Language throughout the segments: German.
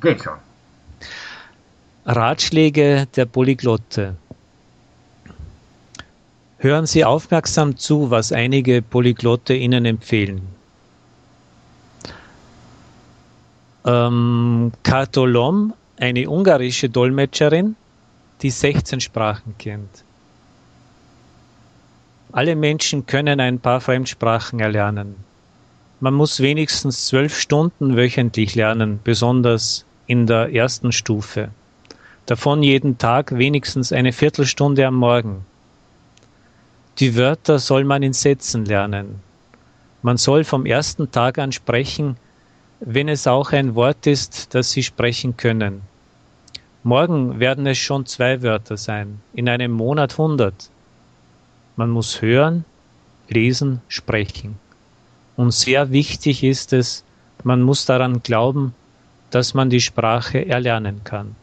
Geht schon. Ratschläge der Polyglotte. Hören Sie aufmerksam zu, was einige Polyglotte Ihnen empfehlen. Ähm, Katolom, eine ungarische Dolmetscherin, die 16 Sprachen kennt. Alle Menschen können ein paar Fremdsprachen erlernen. Man muss wenigstens zwölf Stunden wöchentlich lernen, besonders in der ersten Stufe. Davon jeden Tag wenigstens eine Viertelstunde am Morgen. Die Wörter soll man in Sätzen lernen. Man soll vom ersten Tag an sprechen, wenn es auch ein Wort ist, das Sie sprechen können. Morgen werden es schon zwei Wörter sein, in einem Monat hundert. Man muss hören, lesen, sprechen. Und sehr wichtig ist es, man muss daran glauben, dass man die Sprache erlernen kann.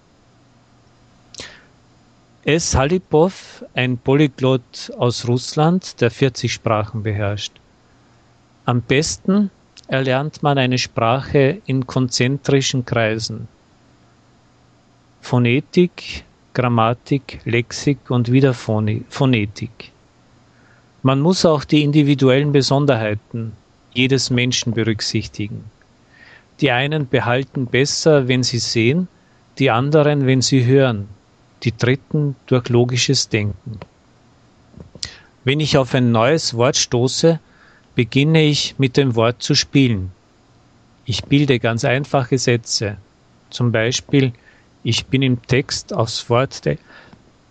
S. Halipov, ein Polyglot aus Russland, der 40 Sprachen beherrscht. Am besten erlernt man eine Sprache in konzentrischen Kreisen. Phonetik, Grammatik, Lexik und wieder Phonetik. Man muss auch die individuellen Besonderheiten jedes Menschen berücksichtigen. Die einen behalten besser, wenn sie sehen, die anderen, wenn sie hören, die dritten durch logisches Denken. Wenn ich auf ein neues Wort stoße, beginne ich mit dem Wort zu spielen. Ich bilde ganz einfache Sätze. Zum Beispiel, ich bin im Text aufs Wort der,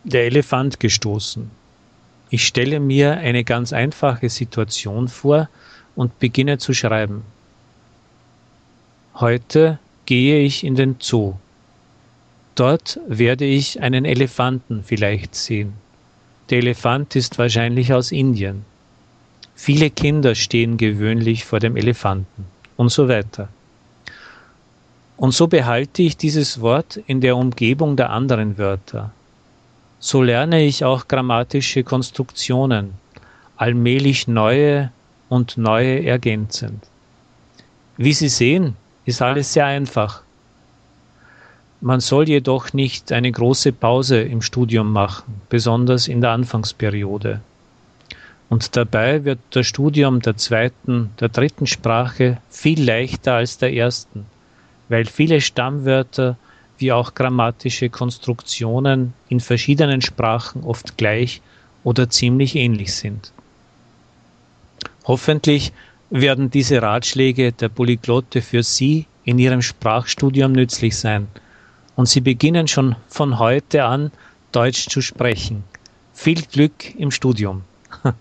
der Elefant gestoßen. Ich stelle mir eine ganz einfache Situation vor und beginne zu schreiben. Heute gehe ich in den Zoo. Dort werde ich einen Elefanten vielleicht sehen. Der Elefant ist wahrscheinlich aus Indien. Viele Kinder stehen gewöhnlich vor dem Elefanten und so weiter. Und so behalte ich dieses Wort in der Umgebung der anderen Wörter. So lerne ich auch grammatische Konstruktionen, allmählich neue und neue ergänzend. Wie Sie sehen, ist alles sehr einfach. Man soll jedoch nicht eine große Pause im Studium machen, besonders in der Anfangsperiode. Und dabei wird das Studium der zweiten, der dritten Sprache viel leichter als der ersten, weil viele Stammwörter wie auch grammatische Konstruktionen in verschiedenen Sprachen oft gleich oder ziemlich ähnlich sind. Hoffentlich werden diese Ratschläge der Polyglotte für Sie in Ihrem Sprachstudium nützlich sein und Sie beginnen schon von heute an Deutsch zu sprechen. Viel Glück im Studium.